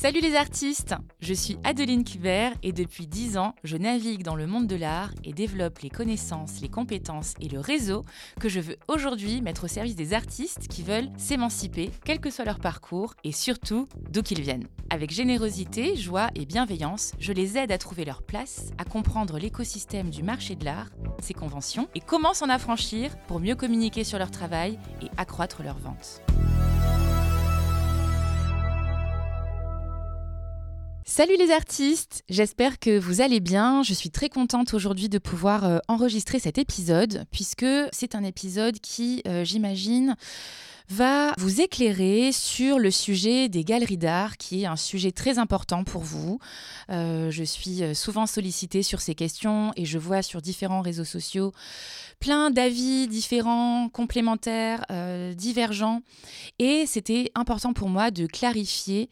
Salut les artistes Je suis Adeline Kubert et depuis 10 ans, je navigue dans le monde de l'art et développe les connaissances, les compétences et le réseau que je veux aujourd'hui mettre au service des artistes qui veulent s'émanciper, quel que soit leur parcours et surtout d'où qu'ils viennent. Avec générosité, joie et bienveillance, je les aide à trouver leur place, à comprendre l'écosystème du marché de l'art, ses conventions et comment s'en affranchir pour mieux communiquer sur leur travail et accroître leurs ventes. Salut les artistes, j'espère que vous allez bien. Je suis très contente aujourd'hui de pouvoir euh, enregistrer cet épisode puisque c'est un épisode qui, euh, j'imagine, va vous éclairer sur le sujet des galeries d'art, qui est un sujet très important pour vous. Euh, je suis euh, souvent sollicitée sur ces questions et je vois sur différents réseaux sociaux plein d'avis différents, complémentaires, euh, divergents. Et c'était important pour moi de clarifier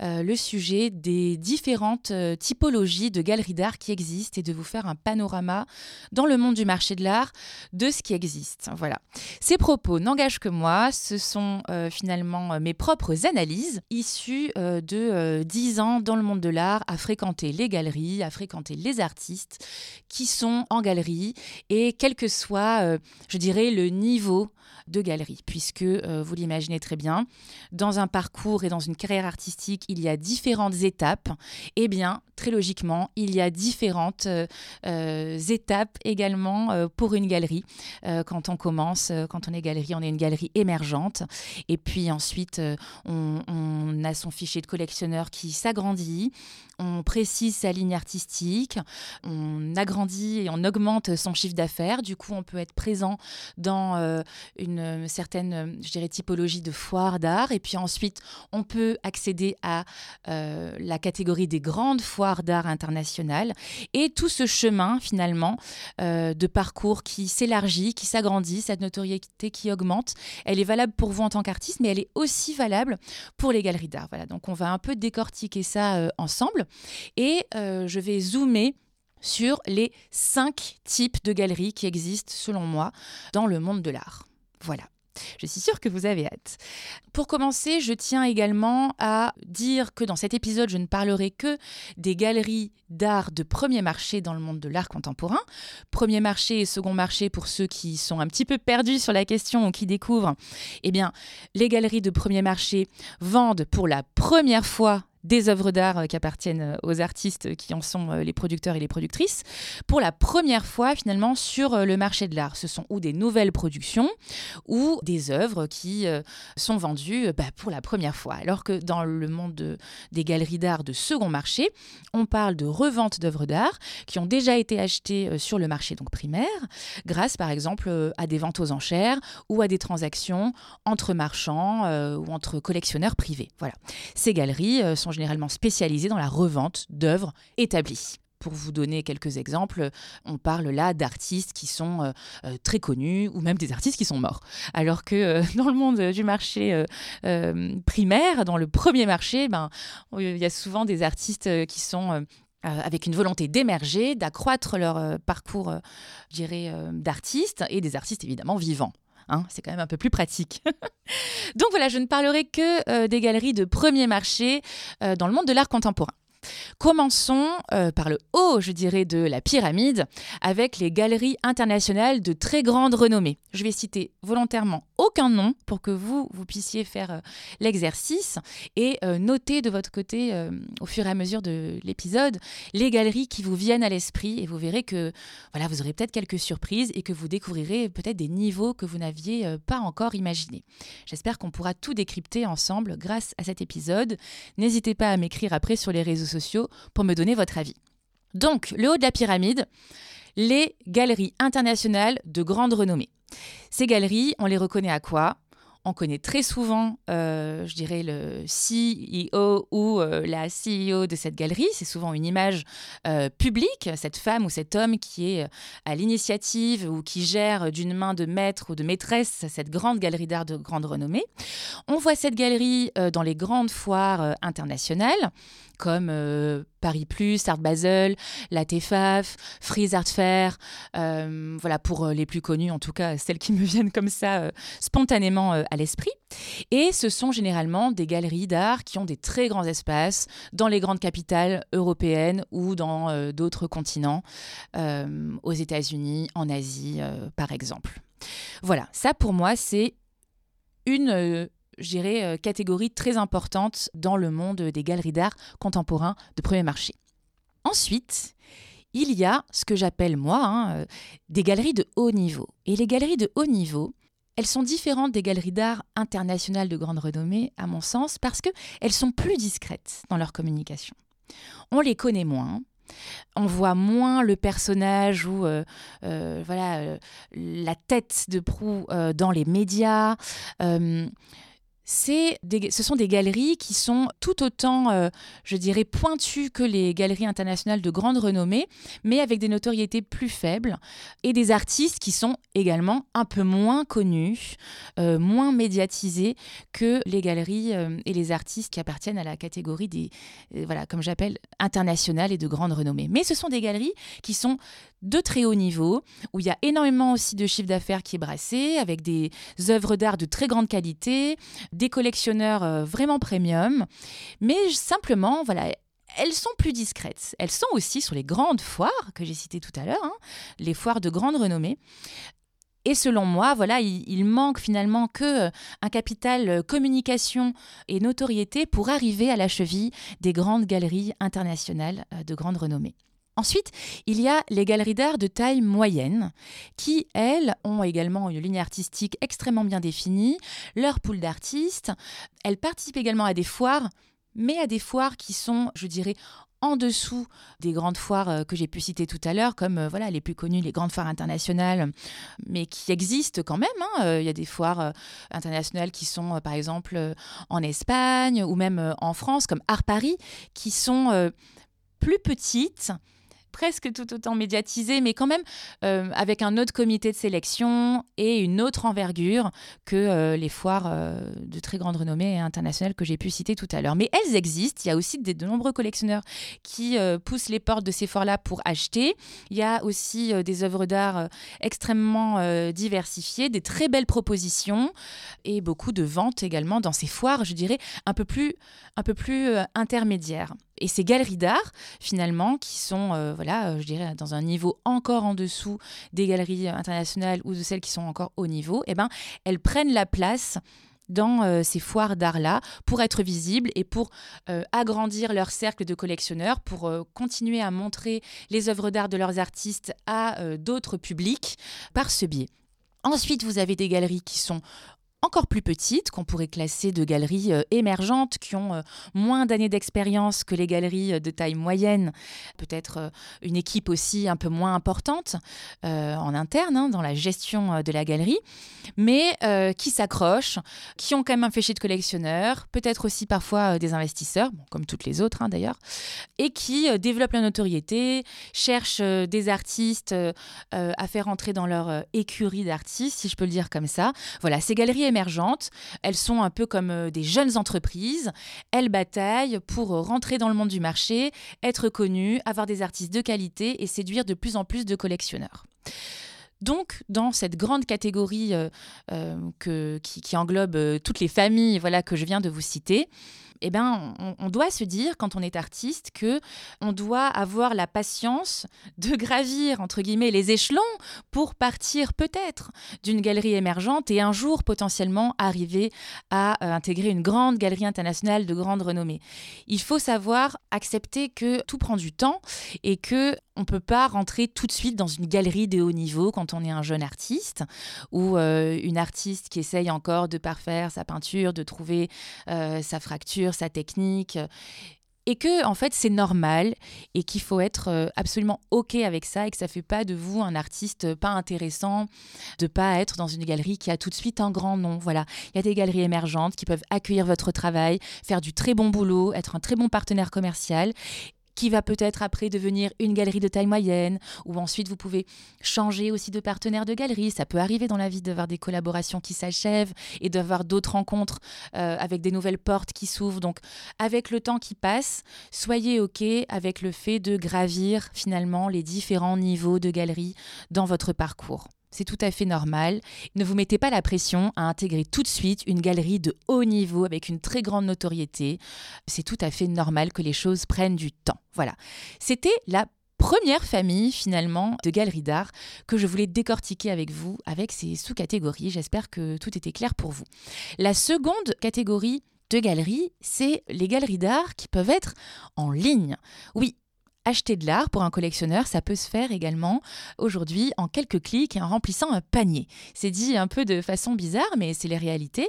le sujet des différentes typologies de galeries d'art qui existent et de vous faire un panorama dans le monde du marché de l'art de ce qui existe. Voilà. Ces propos n'engagent que moi. Sont euh, finalement euh, mes propres analyses issues euh, de dix ans dans le monde de l'art à fréquenter les galeries, à fréquenter les artistes qui sont en galerie et quel que soit, je dirais, le niveau de galerie, puisque vous l'imaginez très bien, dans un parcours et dans une carrière artistique, il y a différentes étapes. Eh bien, très logiquement, il y a différentes étapes également pour une galerie. quand on commence, quand on est galerie, on est une galerie émergente. Et puis ensuite, euh, on, a son fichier de collectionneur qui s'agrandit, on précise sa ligne artistique, on agrandit et on augmente son chiffre d'affaires. Du coup, on peut être présent dans euh, une certaine, je dirais, typologie de foire d'art. Et puis ensuite, on peut accéder à euh, la catégorie des grandes foires d'art internationales. Et tout ce chemin, finalement, de parcours qui s'élargit, qui s'agrandit, cette notoriété qui augmente, elle est valable pour vous en tant qu'artiste, mais elle est aussi valable pour les galeries d'art. Voilà, donc on va un peu décortiquer ça euh, ensemble et euh, je vais zoomer sur les cinq types de galeries qui existent selon moi dans le monde de l'art. Voilà. Je suis sûre que vous avez hâte. Pour commencer, je tiens également à dire que dans cet épisode, je ne parlerai que des galeries d'art de premier marché dans le monde de l'art contemporain. Premier marché et second marché pour ceux qui sont un petit peu perdus sur la question ou qui découvrent. Eh bien, les galeries de premier marché vendent pour la première fois des œuvres d'art euh, qui appartiennent euh, aux artistes qui en sont euh, les producteurs et les productrices, pour la première fois finalement sur le marché de l'art. Ce sont ou des nouvelles productions ou des œuvres qui sont vendues bah, pour la première fois. Alors que dans le monde des galeries d'art de second marché, on parle de revente d'œuvres d'art qui ont déjà été achetées sur le marché donc primaire, grâce par exemple à des ventes aux enchères ou à des transactions entre marchands ou entre collectionneurs privés. Voilà. Ces galeries sont généralement spécialisés dans la revente d'œuvres établies. Pour vous donner quelques exemples, on parle là d'artistes qui sont euh, euh, très connus ou même des artistes qui sont morts. Alors que euh, dans le monde du marché primaire, dans le premier marché, ben, il y a souvent des artistes qui sont avec une volonté d'émerger, d'accroître leur parcours, dirais, d'artistes et des artistes évidemment vivants. Hein, c'est quand même un peu plus pratique. Donc voilà, je ne parlerai que euh, des galeries de premier marché euh, dans le monde de l'art contemporain. Commençons euh, par le haut, je dirais, de la pyramide, avec les galeries internationales de très grande renommée. Je vais citer volontairement aucun nom pour que vous, vous puissiez faire euh, l'exercice et euh, noter de votre côté, au fur et à mesure de l'épisode, les galeries qui vous viennent à l'esprit et vous verrez que voilà, vous aurez peut-être quelques surprises et que vous découvrirez peut-être des niveaux que vous n'aviez pas encore imaginés. J'espère qu'on pourra tout décrypter ensemble grâce à cet épisode. N'hésitez pas à m'écrire après sur les réseaux sociaux pour me donner votre avis. Donc, le haut de la pyramide, les galeries internationales de grande renommée. Ces galeries, on les reconnaît à quoi? On connaît très souvent, euh, je dirais, le CEO ou euh, la CEO de cette galerie. C'est souvent une image euh, publique, cette femme ou cet homme qui est à l'initiative ou qui gère d'une main de maître ou de maîtresse cette grande galerie d'art de grande renommée. On voit cette galerie dans les grandes foires internationales comme Paris Plus, Art Basel, la TEFAF, Freeze Art Fair, voilà pour les plus connus en tout cas, celles qui me viennent comme ça spontanément à l'esprit. Et ce sont généralement des galeries d'art qui ont des très grands espaces dans les grandes capitales européennes ou dans euh, d'autres continents, euh, aux États-Unis, en Asie, par exemple. Voilà, ça pour moi, c'est une je catégorie très importante dans le monde des galeries d'art contemporains de premier marché. Ensuite, il y a ce que j'appelle moi hein, euh, des galeries de haut niveau. Et les galeries de haut niveau, elles sont différentes des galeries d'art internationales de grande renommée, à mon sens, parce qu'elles sont plus discrètes dans leur communication. On les connaît moins, on voit moins le personnage ou euh, euh, voilà la tête de proue dans les médias ce sont des galeries qui sont tout autant, euh, je dirais, pointues que les galeries internationales de grande renommée, mais avec des notoriétés plus faibles, et des artistes qui sont également un peu moins connus, euh, moins médiatisés que les galeries euh, et les artistes qui appartiennent à la catégorie des, voilà, comme j'appelle, internationales et de grande renommée. Mais ce sont des galeries qui sont de très haut niveau, où il y a énormément aussi de chiffre d'affaires qui est brassé, avec des œuvres d'art de très grande qualité, des collectionneurs euh, vraiment premium, mais simplement, voilà, elles sont plus discrètes. Elles sont aussi sur les grandes foires que j'ai citées tout à l'heure, hein, les foires de grande renommée. Et selon moi, voilà, il, manque finalement que euh, un capital euh, communication et notoriété pour arriver à la cheville des grandes galeries internationales de grande renommée. Ensuite, il y a les galeries d'art de taille moyenne qui, elles, ont également une ligne artistique extrêmement bien définie, leur pool d'artistes. Elles participent également à des foires, mais à des foires qui sont, je dirais, en dessous des grandes foires euh, que j'ai pu citer tout à l'heure, comme euh, voilà les plus connues, les grandes foires internationales, mais qui existent quand même. Hein. Euh, il y a des foires internationales qui sont, par exemple, en Espagne ou même en France, comme Art Paris, qui sont plus petites, presque tout autant médiatisé, mais quand même euh, avec un autre comité de sélection et une autre envergure que euh, les foires euh, de très grande renommée internationale que j'ai pu citer tout à l'heure. Mais elles existent. Il y a aussi de, nombreux collectionneurs qui poussent les portes de ces foires-là pour acheter. Il y a aussi des œuvres d'art extrêmement diversifiées, des très belles propositions et beaucoup de ventes également dans ces foires, je dirais, un peu plus, un peu plus intermédiaires. Et ces galeries d'art, finalement, qui sont, euh, voilà, euh, je dirais, dans un niveau encore en dessous des galeries internationales ou de celles qui sont encore haut niveau, eh ben, elles prennent la place dans euh, ces foires d'art-là pour être visibles et pour agrandir leur cercle de collectionneurs, pour continuer à montrer les œuvres d'art de leurs artistes à d'autres publics par ce biais. Ensuite, vous avez des galeries qui sont encore plus petites, qu'on pourrait classer de galeries euh, émergentes, qui ont euh, moins d'années d'expérience que les galeries euh, de taille moyenne, peut-être une équipe aussi un peu moins importante en interne, hein, dans la gestion de la galerie, mais qui s'accrochent, qui ont quand même un fichier de collectionneurs, peut-être aussi parfois des investisseurs, comme toutes les autres hein, d'ailleurs, et qui développent la notoriété, cherchent des artistes à faire entrer dans leur écurie d'artistes, si je peux le dire comme ça. Voilà, ces galeries émergentes. Elles sont un peu comme euh, des jeunes entreprises. Elles bataillent pour rentrer dans le monde du marché, être connues, avoir des artistes de qualité et séduire de plus en plus de collectionneurs. Donc, dans cette grande catégorie euh, euh, qui, englobe toutes les familles voilà, que je viens de vous citer, eh ben, on, doit se dire, quand on est artiste, que on doit avoir la patience de gravir, entre guillemets, les échelons pour partir peut-être d'une galerie émergente et un jour potentiellement arriver à euh, intégrer une grande galerie internationale de grande renommée. Il faut savoir accepter que tout prend du temps et que on peut pas rentrer tout de suite dans une galerie de haut niveau quand on est un jeune artiste ou euh, une artiste qui essaye encore de parfaire sa peinture, de trouver euh, sa fracture sa technique et que en fait c'est normal et qu'il faut être euh, absolument ok avec ça et que ça fait pas de vous un artiste pas intéressant de pas être dans une galerie qui a tout de suite un grand nom. Voilà. Il y a des galeries émergentes qui peuvent accueillir votre travail faire du très bon boulot être un très bon partenaire commercial qui va peut-être après devenir une galerie de taille moyenne, ou ensuite vous pouvez changer aussi de partenaire de galerie. Ça peut arriver dans la vie d'avoir des collaborations qui s'achèvent et d'avoir d'autres rencontres euh, avec des nouvelles portes qui s'ouvrent. Donc avec le temps qui passe, soyez OK avec le fait de gravir finalement les différents niveaux de galerie dans votre parcours. C'est tout à fait normal. Ne vous mettez pas la pression à intégrer tout de suite une galerie de haut niveau avec une très grande notoriété. C'est tout à fait normal que les choses prennent du temps. Voilà. C'était la première famille finalement de galeries d'art que je voulais décortiquer avec vous avec ces sous-catégories. J'espère que tout était clair pour vous. La seconde catégorie de galeries, c'est les galeries d'art qui peuvent être en ligne. Oui, acheter de l'art pour un collectionneur, ça peut se faire également aujourd'hui en quelques clics et en remplissant un panier. C'est dit un peu de façon bizarre, mais c'est les réalités.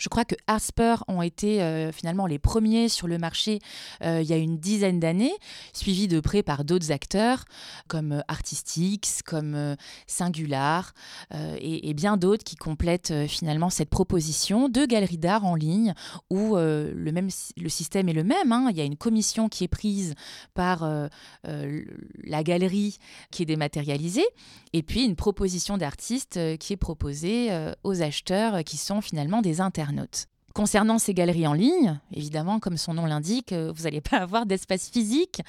Je crois que Asper ont été euh, finalement les premiers sur le marché euh, il y a une dizaine d'années, suivis de près par d'autres acteurs comme euh, Artistix, comme Singular et, bien d'autres qui complètent finalement cette proposition de galeries d'art en ligne où le, même, le système est le même. Hein. Il y a une commission qui est prise par la galerie qui est dématérialisée et puis une proposition d'artiste qui est proposée aux acheteurs qui sont finalement des internautes. Concernant ces galeries en ligne, évidemment, comme son nom l'indique, euh, vous n'allez pas avoir d'espace physique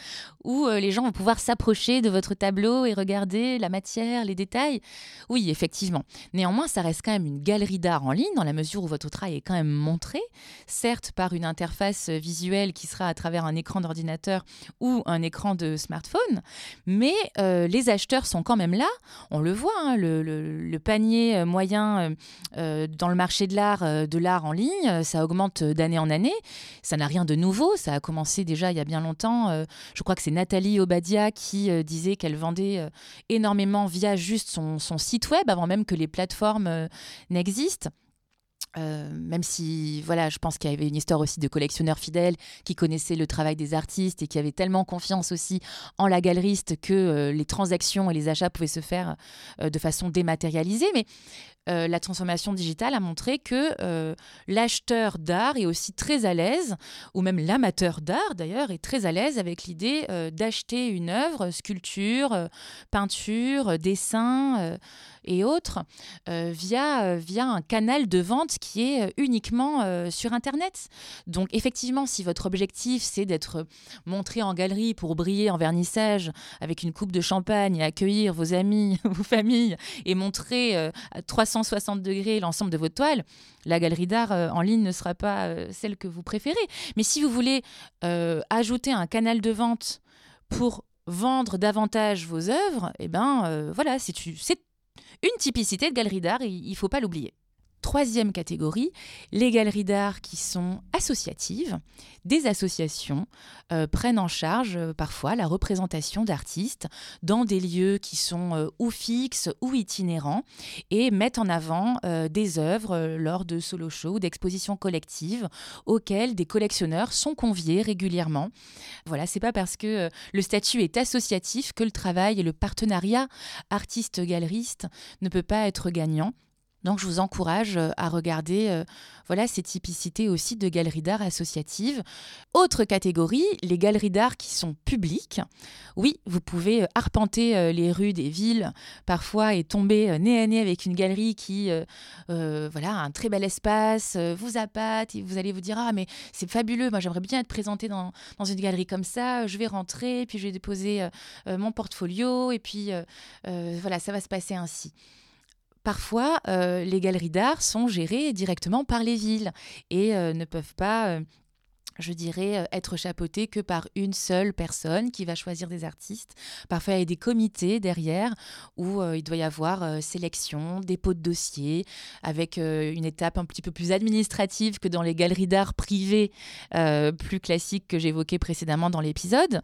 où euh, les gens vont pouvoir s'approcher de votre tableau et regarder la matière, les détails. Oui, effectivement. Néanmoins, ça reste quand même une galerie d'art en ligne dans la mesure où votre travail est quand même montré, certes par une interface visuelle qui sera à travers un écran d'ordinateur ou un écran de smartphone, mais euh, les acheteurs sont quand même là. On le voit, hein, le, panier moyen dans le marché de l'art, de l'art en ligne ça augmente d'année en année. Ça n'a rien de nouveau, ça a commencé déjà il y a bien longtemps. Euh, je crois que c'est Nathalie Obadia qui euh, disait qu'elle vendait énormément via juste son, site web avant même que les plateformes n'existent. Même si, voilà, je pense qu'il y avait une histoire aussi de collectionneurs fidèles qui connaissaient le travail des artistes et qui avaient tellement confiance aussi en la galeriste que les transactions et les achats pouvaient se faire de façon dématérialisée. Mais euh, la transformation digitale a montré que euh, l'acheteur d'art est aussi très à l'aise, ou même l'amateur d'art d'ailleurs, est très à l'aise avec l'idée euh, d'acheter une œuvre, sculpture, peinture, dessin et autres, via, via un canal de vente qui est uniquement sur Internet. Donc effectivement, si votre objectif c'est d'être montré en galerie pour briller en vernissage avec une coupe de champagne et accueillir vos amis, vos familles et montrer à 300 160 degrés l'ensemble de vos toiles, la galerie d'art euh, en ligne ne sera pas euh, celle que vous préférez. Mais si vous voulez euh, ajouter un canal de vente pour vendre davantage vos œuvres, eh ben voilà, c'est une typicité de galerie d'art il ne faut pas l'oublier. Troisième catégorie, les galeries d'art qui sont associatives. Des associations euh, prennent en charge euh, parfois la représentation d'artistes dans des lieux qui sont euh, ou fixes ou itinérants et mettent en avant des œuvres lors de solo shows ou d'expositions collectives auxquelles des collectionneurs sont conviés régulièrement. Voilà, c'est pas parce que le statut est associatif que le travail et le partenariat artiste-galeriste ne peut pas être gagnant. Donc je vous encourage euh, à regarder euh, voilà ces typicités aussi de galeries d'art associatives. Autre catégorie, les galeries d'art qui sont publiques. Oui, vous pouvez euh, arpenter les rues des villes parfois et tomber nez à nez avec une galerie qui voilà a un très bel espace, vous appâte et vous allez vous dire ah mais c'est fabuleux, moi j'aimerais bien être présenté dans, dans, une galerie comme ça, je vais rentrer puis je vais déposer mon portfolio et puis voilà ça va se passer ainsi. Parfois, euh, les galeries d'art sont gérées directement par les villes et euh, ne peuvent pas euh, je dirais, euh, être chapeauté que par une seule personne qui va choisir des artistes. Parfois, il y a des comités derrière où euh, il doit y avoir euh, sélection, dépôt de dossier, avec une étape un petit peu plus administrative que dans les galeries d'art privées plus classiques que j'évoquais précédemment dans l'épisode.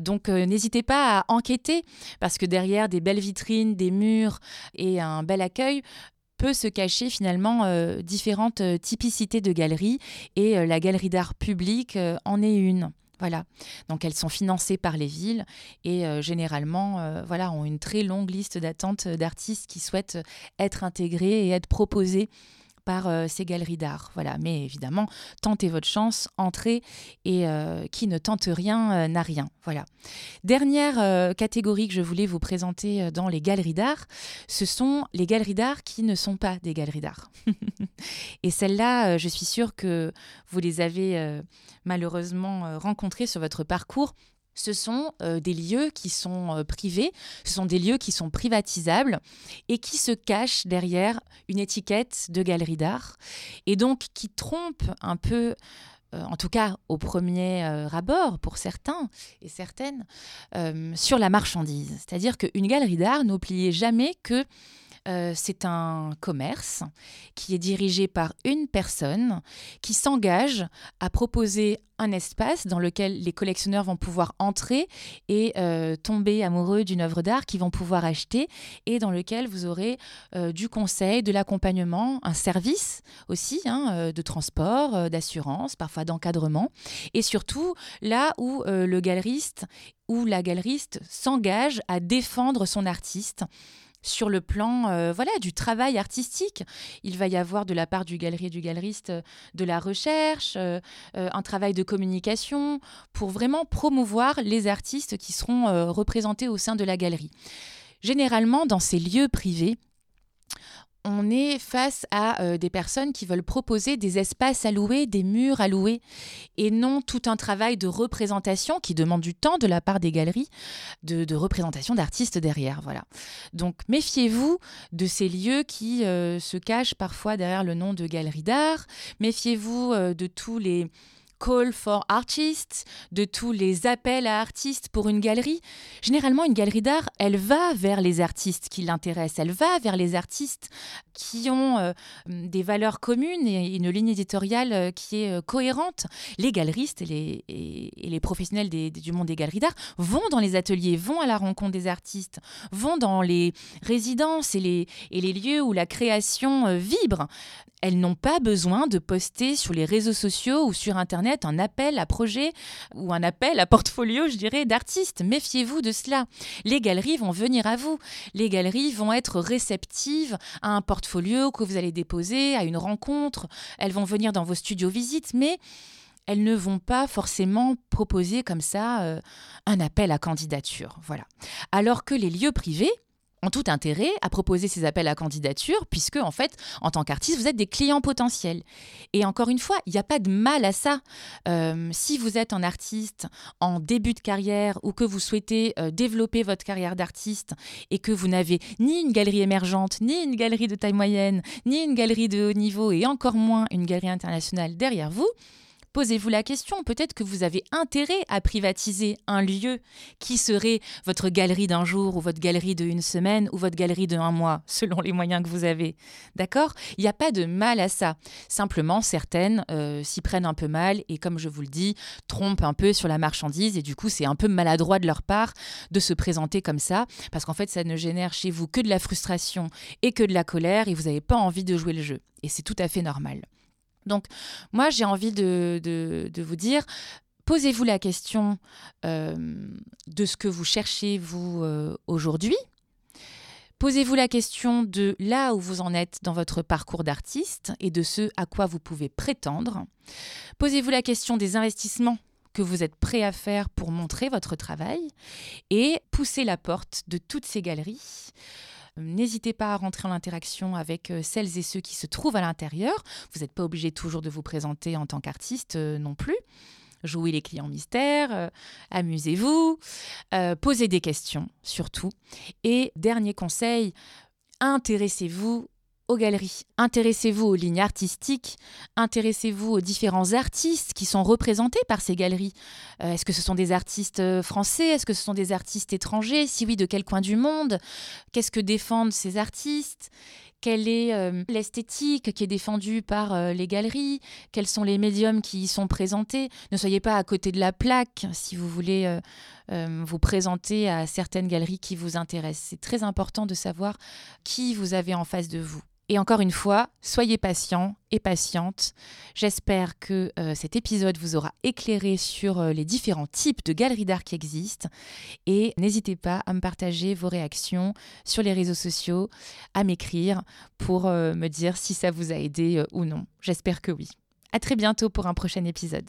donc, n'hésitez pas à enquêter parce que derrière des belles vitrines, des murs et un bel accueil, peut se cacher finalement euh, différentes euh, typicités de galeries et euh, la galerie d'art public en est une. Voilà. Donc elles sont financées par les villes et généralement voilà, ont une très longue liste d'attente d'artistes qui souhaitent être intégrés et être proposés par euh, ces galeries d'art. Voilà, mais évidemment, tentez votre chance, entrez et euh, qui ne tente rien euh, n'a rien. Voilà. Dernière catégorie que je voulais vous présenter dans les galeries d'art, ce sont les galeries d'art qui ne sont pas des galeries d'art. et celles-là, je suis sûre que vous les avez malheureusement rencontrées sur votre parcours ce sont euh, des lieux qui sont euh, privés, ce sont des lieux qui sont privatisables et qui se cachent derrière une étiquette de galerie d'art et donc qui trompent un peu euh, en tout cas au premier abord pour certains et certaines, sur la marchandise. C'est-à-dire qu'une galerie d'art n'oubliez jamais que euh, c'est un commerce qui est dirigé par une personne qui s'engage à proposer un espace dans lequel les collectionneurs vont pouvoir entrer et euh, tomber amoureux d'une œuvre d'art qu'ils vont pouvoir acheter et dans lequel vous aurez euh, du conseil, de l'accompagnement, un service aussi hein, de transport, d'assurance, parfois d'encadrement. Et surtout là où le galeriste ou la galeriste s'engage à défendre son artiste sur le plan euh, voilà du travail artistique. Il va y avoir de la part du galerie et du galeriste euh, de la recherche, euh, un travail de communication pour vraiment promouvoir les artistes qui seront représentés au sein de la galerie. Généralement, dans ces lieux privés, on est face à euh, des personnes qui veulent proposer des espaces à louer, des murs à louer, et non tout un travail de représentation qui demande du temps de la part des galeries, de, représentation d'artistes derrière. Voilà. Donc méfiez-vous de ces lieux qui euh, se cachent parfois derrière le nom de galerie d'art. Méfiez-vous euh, de tous les call for artists, de tous les appels à artistes pour une galerie. Généralement, une galerie d'art, elle va vers les artistes qui l'intéressent, elle va vers les artistes qui ont euh, des valeurs communes et une ligne éditoriale euh, qui est euh, cohérente. Les galeristes et les, professionnels du monde des galeries d'art vont dans les ateliers, vont à la rencontre des artistes, vont dans les résidences et les, et les lieux où la création vibre elles n'ont pas besoin de poster sur les réseaux sociaux ou sur Internet un appel à projet ou un appel à portfolio, je dirais, d'artistes. Méfiez-vous de cela. Les galeries vont venir à vous. Les galeries vont être réceptives à un portfolio que vous allez déposer, à une rencontre. Elles vont venir dans vos studios visites, mais elles ne vont pas forcément proposer comme ça euh, un appel à candidature. Voilà. Alors que les lieux privés, ont tout intérêt à proposer ces appels à candidature, puisque en fait, en tant qu'artiste, vous êtes des clients potentiels. Et encore une fois, il n'y a pas de mal à ça. Euh, si vous êtes un artiste en début de carrière ou que vous souhaitez euh, développer votre carrière d'artiste et que vous n'avez ni une galerie émergente, ni une galerie de taille moyenne, ni une galerie de haut niveau et encore moins une galerie internationale derrière vous, Posez-vous la question, peut-être que vous avez intérêt à privatiser un lieu qui serait votre galerie d'un jour ou votre galerie de une semaine ou votre galerie de un mois, selon les moyens que vous avez. D'accord? Il n'y a pas de mal à ça. Simplement, certaines euh, s'y prennent un peu mal et, comme je vous le dis, trompent un peu sur la marchandise et du coup, c'est un peu maladroit de leur part de se présenter comme ça parce qu'en fait, ça ne génère chez vous que de la frustration et que de la colère et vous n'avez pas envie de jouer le jeu. Et c'est tout à fait normal. Donc, moi, j'ai envie de, vous dire, posez-vous la question euh, de ce que vous cherchez, vous, euh, aujourd'hui. Posez-vous la question de là où vous en êtes dans votre parcours d'artiste et de ce à quoi vous pouvez prétendre. Posez-vous la question des investissements que vous êtes prêt à faire pour montrer votre travail et poussez la porte de toutes ces galeries. N'hésitez pas à rentrer en interaction avec euh, celles et ceux qui se trouvent à l'intérieur. Vous n'êtes pas obligé toujours de vous présenter en tant qu'artiste euh, non plus. Jouez les clients mystères, euh, amusez-vous, posez des questions surtout. Et dernier conseil, intéressez-vous aux galeries. Intéressez-vous aux lignes artistiques, intéressez-vous aux différents artistes qui sont représentés par ces galeries. Euh, est-ce que ce sont des artistes euh, français? Est-ce que ce sont des artistes étrangers? Si oui, de quel coin du monde? Qu'est-ce que défendent ces artistes? Quelle est euh, l'esthétique qui est défendue par les galeries, quels sont les médiums qui y sont présentés? Ne soyez pas à côté de la plaque si vous voulez vous présenter à certaines galeries qui vous intéressent. C'est très important de savoir qui vous avez en face de vous. Et encore une fois, soyez patient et patiente. J'espère que euh, cet épisode vous aura éclairé sur euh, les différents types de galeries d'art qui existent. Et n'hésitez pas à me partager vos réactions sur les réseaux sociaux, à m'écrire pour euh, me dire si ça vous a aidé ou non. J'espère que oui. À très bientôt pour un prochain épisode.